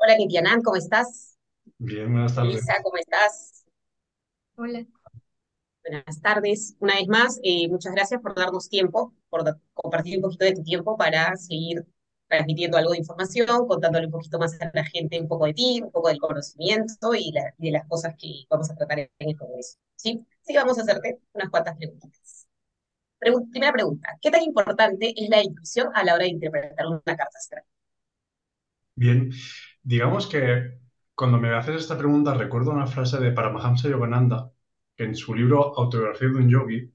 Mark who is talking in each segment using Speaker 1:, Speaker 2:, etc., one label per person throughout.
Speaker 1: Hola, Nitianan, ¿cómo estás?
Speaker 2: Bien, buenas
Speaker 1: Elisa,
Speaker 2: tardes.
Speaker 1: ¿cómo estás?
Speaker 3: Hola.
Speaker 1: Buenas tardes. Una vez más, eh, muchas gracias por darnos tiempo, por compartir un poquito de tu tiempo para seguir transmitiendo algo de información, contándole un poquito más a la gente un poco de ti, un poco del conocimiento y, la- y de las cosas que vamos a tratar en el Congreso. ¿Sí? Sí, vamos a hacerte unas cuantas preguntas. Pregu- primera pregunta, ¿qué tan importante es la intuición a la hora de interpretar una carta astral?
Speaker 2: Bien, digamos que cuando me haces esta pregunta recuerdo una frase de Paramahamsa Yogananda, que en su libro Autobiografía de un Yogi,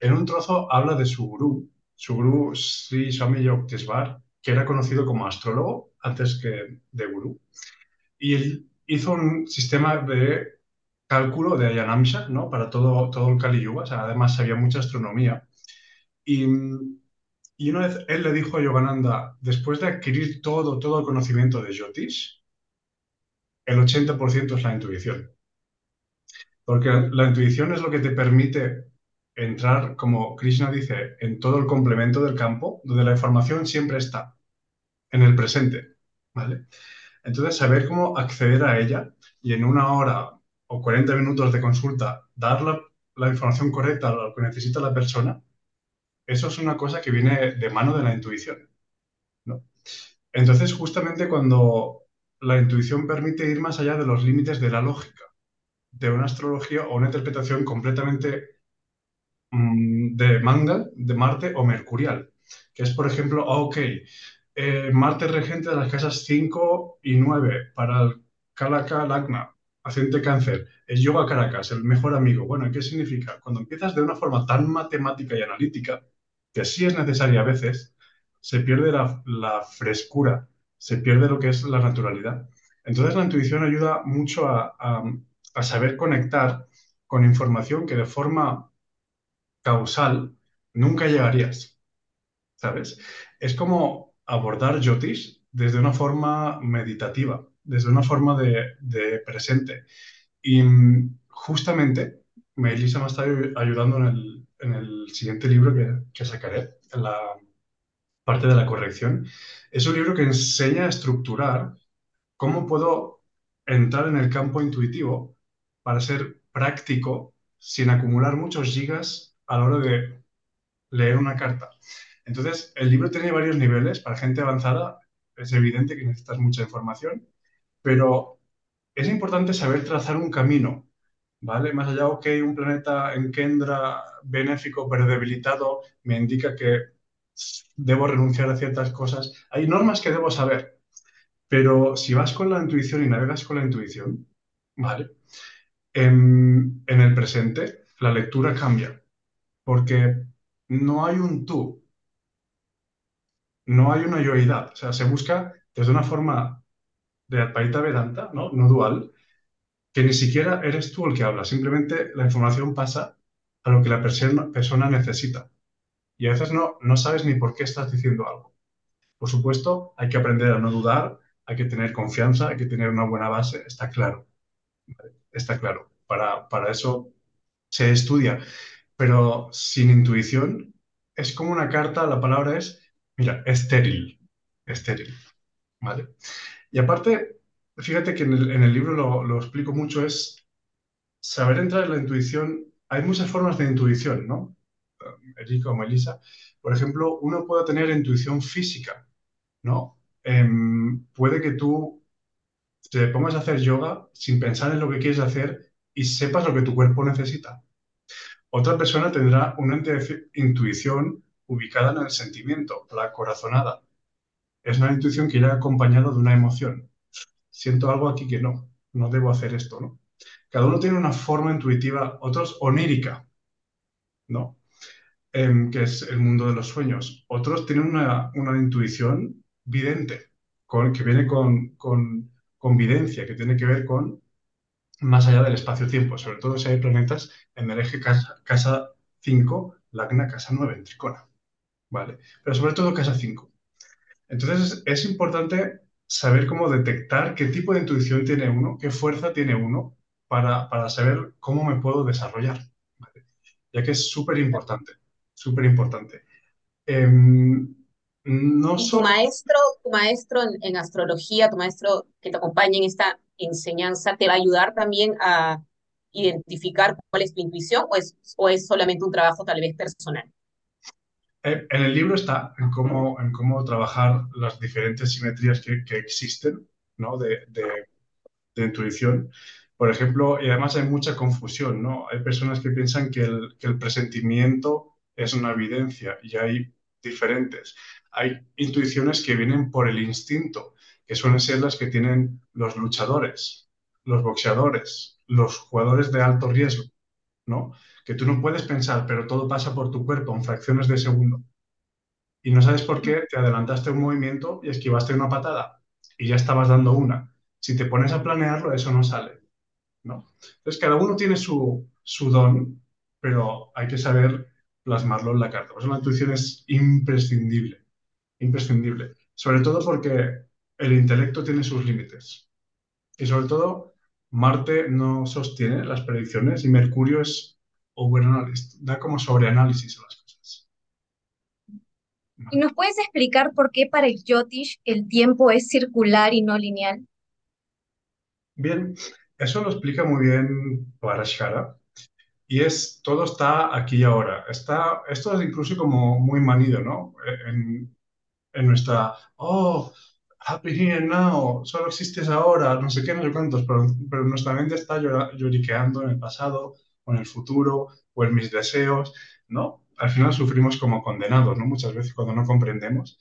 Speaker 2: en un trozo habla de su gurú, su gurú Sri Swami Yukteswar, que era conocido como astrólogo antes que de gurú, y él hizo un sistema de cálculo de Ayanamsha, ¿no? Para todo, todo el Kali Yuga, o sea, además sabía mucha astronomía. Y, y una vez él le dijo a Yogananda, después de adquirir todo, todo el conocimiento de Jyotish, el 80% es la intuición. Porque la intuición es lo que te permite entrar, como Krishna dice, en todo el complemento del campo, donde la información siempre está, en el presente. ¿Vale? Entonces, saber cómo acceder a ella y en una hora o 40 minutos de consulta dar la, la información correcta a lo que necesita la persona, eso es una cosa que viene de mano de la intuición. ¿no? Entonces, justamente cuando la intuición permite ir más allá de los límites de la lógica, de una astrología o una interpretación completamente mm, de manga, de Marte o mercurial, que es, por ejemplo, ah, ok, eh, Marte regente de las casas 5 y 9 para el Kalaka Lagna, ascendente cáncer, es Yoga Caracas, el mejor amigo. Bueno, ¿qué significa? Cuando empiezas de una forma tan matemática y analítica, que sí es necesaria a veces, se pierde la, frescura, se pierde lo que es la naturalidad. Entonces la intuición ayuda mucho a, saber conectar con información que de forma causal nunca llegarías, ¿sabes? Es como abordar Yotis desde una forma meditativa, desde una forma de, presente. Y mm, justamente Melissa me está ayu- ayudando en el, en el siguiente libro que, sacaré, en la parte de la corrección. Es un libro que enseña a estructurar cómo puedo entrar en el campo intuitivo para ser práctico sin acumular muchos gigas a la hora de leer una carta. Entonces, el libro tiene varios niveles. Para gente avanzada es evidente que necesitas mucha información, pero es importante saber trazar un camino, ¿vale? Más allá, ok, un planeta en Kendra benéfico pero debilitado me indica que debo renunciar a ciertas cosas. Hay normas que debo saber, pero si vas con la intuición y navegas con la intuición, ¿vale? En, el presente, la lectura cambia, porque no hay un tú, no hay una yoidad. O sea, se busca desde una forma de Advaita Vedanta, ¿no? No dual, que ni siquiera eres tú el que habla, simplemente la información pasa a lo que la persona, necesita. Y a veces no, no sabes ni por qué estás diciendo algo. Por supuesto, hay que aprender a no dudar, hay que tener confianza, hay que tener una buena base, está claro, está claro. Para, para eso se estudia, pero sin intuición es como una carta, la palabra es, mira, estéril, estéril, ¿vale? Y aparte, fíjate que en el, libro lo, explico mucho, es saber entrar en la intuición. Hay muchas formas de intuición, ¿no? Erika o Melissa. Por ejemplo, uno puede tener intuición física, ¿no? Em, puede que tú te pongas a hacer yoga sin pensar en lo que quieres hacer y sepas lo que tu cuerpo necesita. Otra persona tendrá una intu- intuición ubicada en el sentimiento, la corazonada. Es una intuición que irá acompañada de una emoción. Siento algo aquí que no, no debo hacer esto, ¿no? Cada uno tiene una forma intuitiva, otros onírica, ¿no? Em, que es el mundo de los sueños. Otros tienen una, una intuición vidente, que viene con, con, con videncia, que tiene que ver con más allá del espacio-tiempo, sobre todo si hay planetas en el eje casa, casa 5, Lagna casa 9 en Tricona, ¿vale? Pero sobre todo casa 5. Entonces es, es importante saber cómo detectar qué tipo de intuición tiene uno, qué fuerza tiene uno para, para saber cómo me puedo desarrollar, ¿vale? Ya que es súper importante, súper importante. Em, No
Speaker 1: Y tu maestro, tu maestro en, en astrología, tu maestro que te acompaña en esta enseñanza, ¿te va a ayudar también a identificar cuál es tu intuición o es, o es solamente un trabajo tal vez personal?
Speaker 2: En el libro está en cómo, en cómo trabajar las diferentes simetrías que, que existen, ¿no? De, de- de intuición. Por ejemplo, y además hay mucha confusión, ¿no? Hay personas que piensan que el, que el presentimiento es una evidencia y hay diferentes. Hay intuiciones que vienen por el instinto, que suelen ser las que tienen los luchadores, los boxeadores, los jugadores de alto riesgo, ¿no? Que tú no puedes pensar, pero todo pasa por tu cuerpo en fracciones de segundo y no sabes por qué te adelantaste un movimiento y esquivaste una patada y ya estabas dando una. Si te pones a planearlo, eso no sale, ¿no? Entonces, cada uno tiene su, su don, pero hay que saber plasmarlo en la carta. Pues una intuición es imprescindible, imprescindible. Sobre todo porque el intelecto tiene sus límites. Y sobre todo, Marte no sostiene las predicciones y Mercurio es overanalyst, da como sobreanálisis a las cosas.
Speaker 3: ¿Y nos puedes explicar por qué para el Jyotish el tiempo es circular y no lineal?
Speaker 2: Bien, eso lo explica muy bien Parashara. Y es, todo está aquí y ahora. Está, esto es incluso como muy manido, ¿no? En, en nuestra, oh, happy here now, solo existes ahora, no sé qué, no sé cuántos, pero, pero nuestra mente está lloriqueando en el pasado, o en el futuro, o en mis deseos, ¿no? Al final sufrimos como condenados, ¿no? Muchas veces cuando no comprendemos.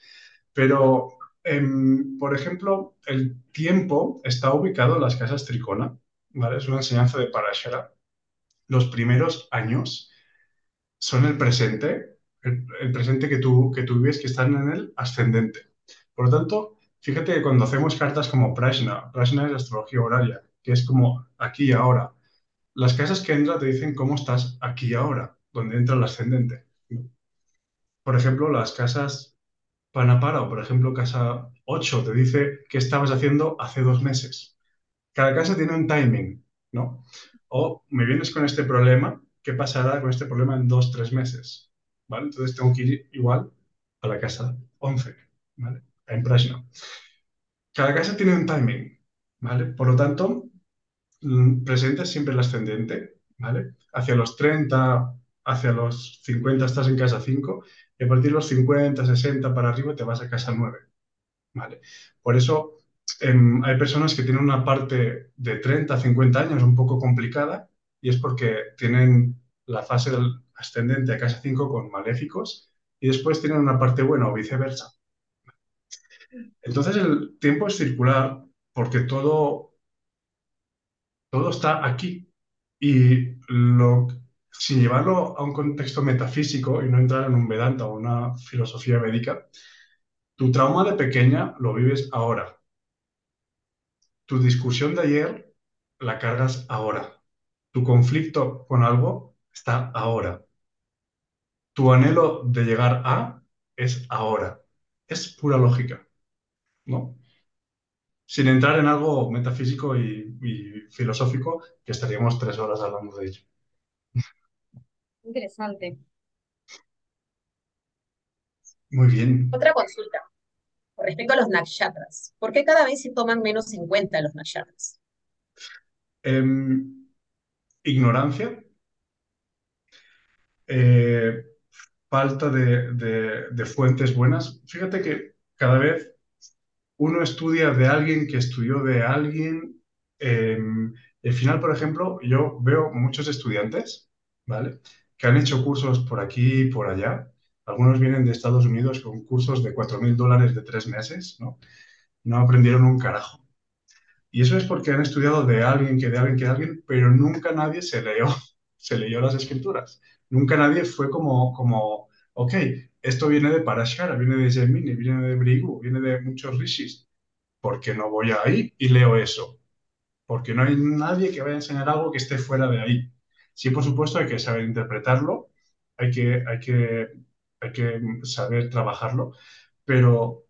Speaker 2: Pero, em, por ejemplo, el tiempo está ubicado en las casas tricona, ¿vale? Es una enseñanza de Parashara. Los primeros años son el presente, el, el presente que tú, que tú vives, que están en el ascendente. Por lo tanto, fíjate que cuando hacemos cartas como Prashna, Prashna es astrología horaria, que es como aquí y ahora. Las casas que entran te dicen cómo estás aquí ahora, donde entra el ascendente. Por ejemplo, las casas Panapara o, por ejemplo, casa 8 te dice qué estabas haciendo hace dos meses. Cada casa tiene un timing, ¿no? O me vienes con este problema, ¿qué pasará con este problema en dos, tres meses? ¿Vale? Entonces tengo que ir igual a la casa 11, ¿vale? En Prashna. Cada casa tiene un timing, ¿vale? Por lo tanto, mm, presenta siempre el ascendente, ¿vale? Hacia los 30, hacia los 50 estás en casa 5 y a partir de los 50, 60 para arriba te vas a casa 9. ¿vale? Por eso em, hay personas que tienen una parte de 30 a 50 años un poco complicada y es porque tienen la fase del ascendente a casa 5 con maléficos y después tienen una parte buena o viceversa. Entonces el tiempo es circular porque todo, todo está aquí y lo, sin llevarlo a un contexto metafísico y no entrar en un Vedanta o una filosofía védica, tu trauma de pequeña lo vives ahora. Tu discusión de ayer la cargas ahora. Tu conflicto con algo está ahora. Tu anhelo de llegar a es ahora. Es pura lógica, ¿no? Sin entrar en algo metafísico y, y filosófico, que estaríamos tres horas hablando de ello.
Speaker 3: Interesante.
Speaker 2: Muy bien.
Speaker 1: Otra consulta con respecto a los nakshatras. ¿Por qué cada vez se toman menos en cuenta los nakshatras?
Speaker 2: Em, ignorancia, eh, falta de, de- de fuentes buenas. Fíjate que cada vez uno estudia de alguien que estudió de alguien. eh, al final, por ejemplo, yo veo muchos estudiantes, ¿vale? Que han hecho cursos por aquí y por allá. Algunos vienen de Estados Unidos con cursos de 4.000 dólares de tres meses, ¿no? No aprendieron un carajo. Y eso es porque han estudiado de alguien, que de alguien, que de alguien, pero nunca nadie se leyó, se leyó las escrituras. Nunca nadie fue como, como, ok, esto viene de Parashara, viene de Gemini, viene de Brigu, viene de muchos rishis. ¿Por qué no voy ahí y leo eso? Porque no hay nadie que vaya a enseñar algo que esté fuera de ahí. Sí, por supuesto, hay que saber interpretarlo, hay que, hay que, hay que saber trabajarlo, pero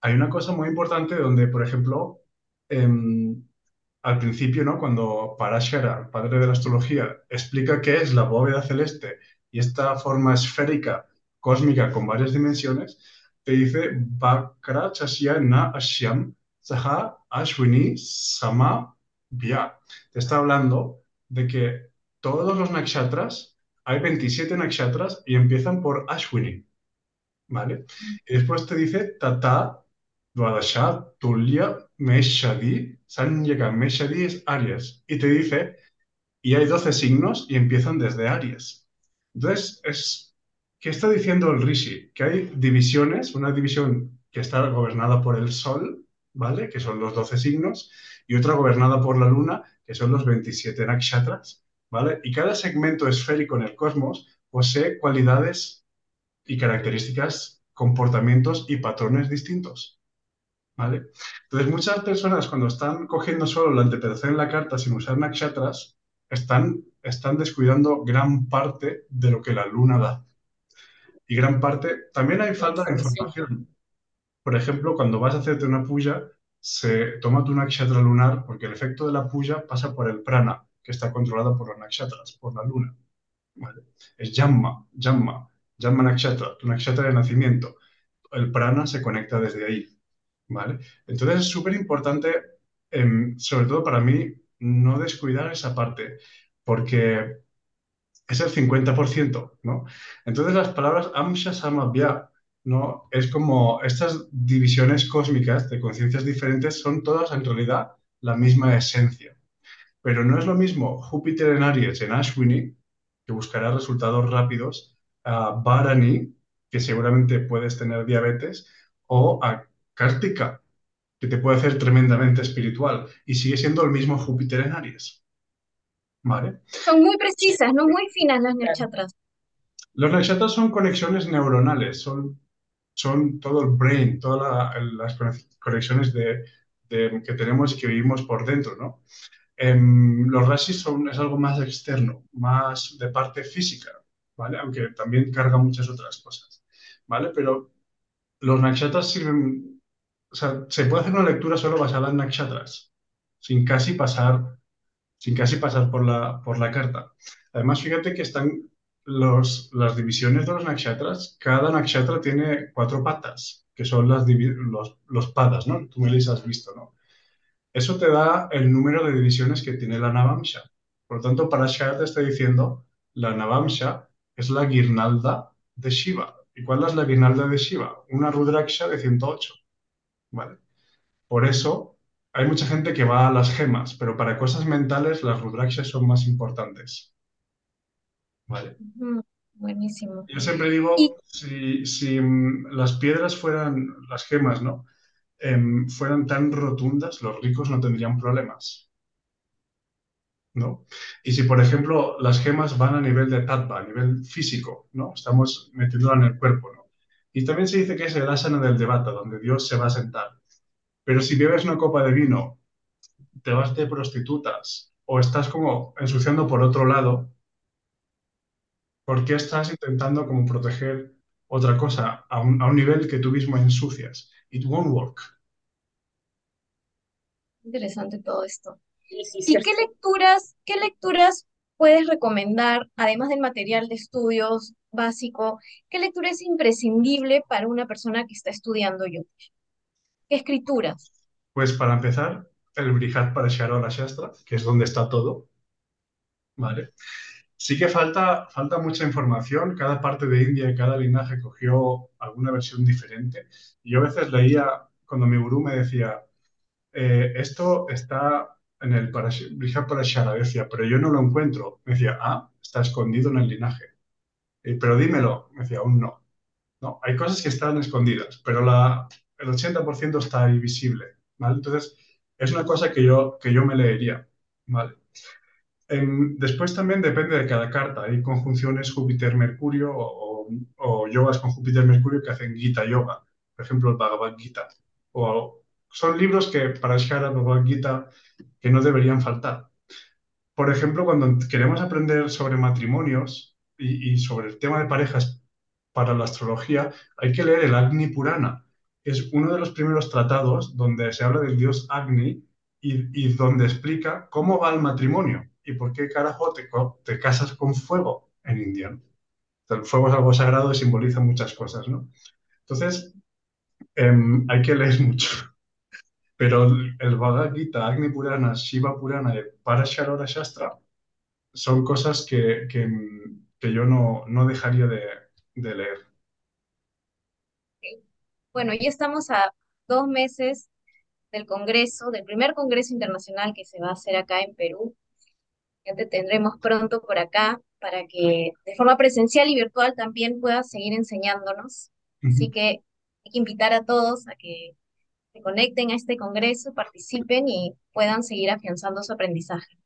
Speaker 2: hay una cosa muy importante donde, por ejemplo, em, al principio, ¿no? Cuando Parashara, padre de la astrología, explica qué es la bóveda celeste y esta forma esférica, cósmica, con varias dimensiones, te dice Bakra Chashya Na Ashyam Saha Ashwini Sama Vya. Te está hablando de que todos los nakshatras, hay 27 nakshatras y empiezan por Ashwini. ¿Vale? Y después te dice Tata Dwadasha Tulya Meshadi Sanyaka Meshadi es Aries. Y te dice, y hay 12 signos y empiezan desde Aries. Entonces, es, ¿qué está diciendo el Rishi? Que hay divisiones, una división que está gobernada por el Sol, ¿vale? Que son los 12 signos, y otra gobernada por la Luna, que son los 27 nakshatras, ¿vale? Y cada segmento esférico en el cosmos posee cualidades y características, comportamientos y patrones distintos. ¿Vale? Entonces, muchas personas cuando están cogiendo solo la interpretación en la carta sin usar nakshatras, están, están descuidando gran parte de lo que la luna da. Y gran parte, también hay falta de información. Por ejemplo, cuando vas a hacerte una puya, se toma tu nakshatra lunar porque el efecto de la puya pasa por el prana, que está controlado por los nakshatras, por la luna. ¿Vale? Es Yamma, Yamma, Yamma nakshatra, tu nakshatra de nacimiento. El prana se conecta desde ahí. ¿Vale? Entonces es súper importante, em, sobre todo para mí, no descuidar esa parte, porque es el 50%, ¿no? Entonces las palabras Amsha Samabhya, ¿no? Es como estas divisiones cósmicas de conciencias diferentes son todas en realidad la misma esencia. Pero no es lo mismo Júpiter en Aries, en Ashwini, que buscará resultados rápidos, a Bharani, que seguramente puedes tener diabetes, o a Kartika, que te puede hacer tremendamente espiritual y sigue siendo el mismo Júpiter en Aries. ¿Vale?
Speaker 3: Son muy precisas, no muy finas las nakshatras.
Speaker 2: Los nakshatras son conexiones neuronales, son, son todo el brain, todas las conexiones de, que tenemos y que vivimos por dentro, ¿no? Em, los rashis son, es algo más externo, más de parte física, ¿vale? Aunque también carga muchas otras cosas, ¿vale? Pero los nakshatras sirven o sea, se puede hacer una lectura solo basada en nakshatras, sin casi pasar, sin casi pasar por la, por la carta. Además, fíjate que están los, las divisiones de los nakshatras. Cada nakshatra tiene cuatro patas, que son las los, los padas, ¿no? Tú me las has visto, ¿no? Eso te da el número de divisiones que tiene la Navamsha. Por lo tanto, para Shara te está diciendo, la Navamsha es la guirnalda de Shiva. ¿Y cuál es la guirnalda de Shiva? Una Rudraksha de 108. ¿vale? Por eso hay mucha gente que va a las gemas, pero para cosas mentales las rudrakshas son más importantes. ¿Vale?
Speaker 3: buenísimo.
Speaker 2: Yo siempre digo, si, mm, las piedras fueran, las gemas, ¿no? Em, fueran tan rotundas, los ricos no tendrían problemas. ¿no? Y si, por ejemplo, las gemas van a nivel de tattva, a nivel físico, ¿no? Estamos metiéndola en el cuerpo, ¿no? Y también se dice que es el asana del debata, donde Dios se va a sentar. Pero si bebes una copa de vino, te vas de prostitutas o estás como ensuciando por otro lado, ¿por qué estás intentando como proteger otra cosa a un, nivel que tú mismo ensucias? It won't work.
Speaker 3: Interesante todo esto. ¿Y qué lecturas, qué lecturas puedes recomendar, además del material de estudios básico, qué lectura es imprescindible para una persona que está estudiando yoga? ¿Qué escrituras?
Speaker 2: Pues para empezar, el Brihat para la Shastra, que es donde está todo. ¿Vale? Sí que falta, falta mucha información. Cada parte de India y cada linaje cogió alguna versión diferente. Yo a veces leía, cuando mi gurú me decía, eh, esto está en el Brihat Parashara, decía, pero yo no lo encuentro. Me decía, ah, está escondido en el linaje. Eh, pero dímelo. Me decía, aún no. No, hay cosas que están escondidas, pero la, el 80% está ahí visible. ¿vale? Entonces, es una cosa que yo, que yo me leería. ¿vale? después también depende de cada carta. Hay conjunciones Júpiter-Mercurio o, o, yogas con Júpiter-Mercurio que hacen Gita Yoga. Por ejemplo, el Bhagavad Gita. O, son libros que para Shara Bhagavad Gita que no deberían faltar. Por ejemplo, cuando queremos aprender sobre matrimonios y, sobre el tema de parejas para la astrología, hay que leer el Agni Purana. Es uno de los primeros tratados donde se habla del dios Agni y, donde explica cómo va el matrimonio y por qué carajo te, te casas con fuego en India. el fuego es algo sagrado y simboliza muchas cosas, ¿no? Entonces, Em, hay que leer mucho. Pero el, Bhagavad Gita, Agni Purana, Shiva Purana y Parasharora Shastra son cosas que, que, yo no, no dejaría de, de leer.
Speaker 3: Bueno, ya estamos a dos meses del Congreso, del primer Congreso Internacional que se va a hacer acá en Perú. Ya te tendremos pronto por acá para que de forma presencial y virtual también puedas seguir enseñándonos. Así que hay que invitar a todos a que se conecten a este congreso, participen y puedan seguir afianzando su aprendizaje.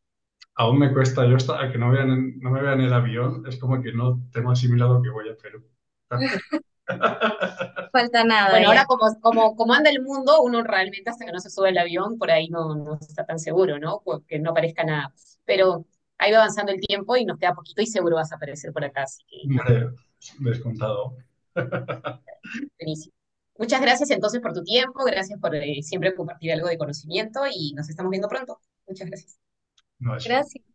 Speaker 2: Aún me cuesta, yo hasta que no, vean, no me vean el avión, es como que no tengo asimilado que voy a Perú.
Speaker 3: Falta nada.
Speaker 1: Bueno, ahora como, como, como anda el mundo, uno realmente hasta que no se sube el avión, por ahí no, no está tan seguro, ¿no? Que no parezca nada. Pero ahí va avanzando el tiempo y nos queda poquito y seguro vas a aparecer por acá. Así
Speaker 2: que... Descontado.
Speaker 1: Buenísimo. Muchas gracias entonces por tu tiempo, gracias por eh, siempre compartir algo de conocimiento y nos estamos viendo pronto. Muchas gracias.
Speaker 3: Gracias.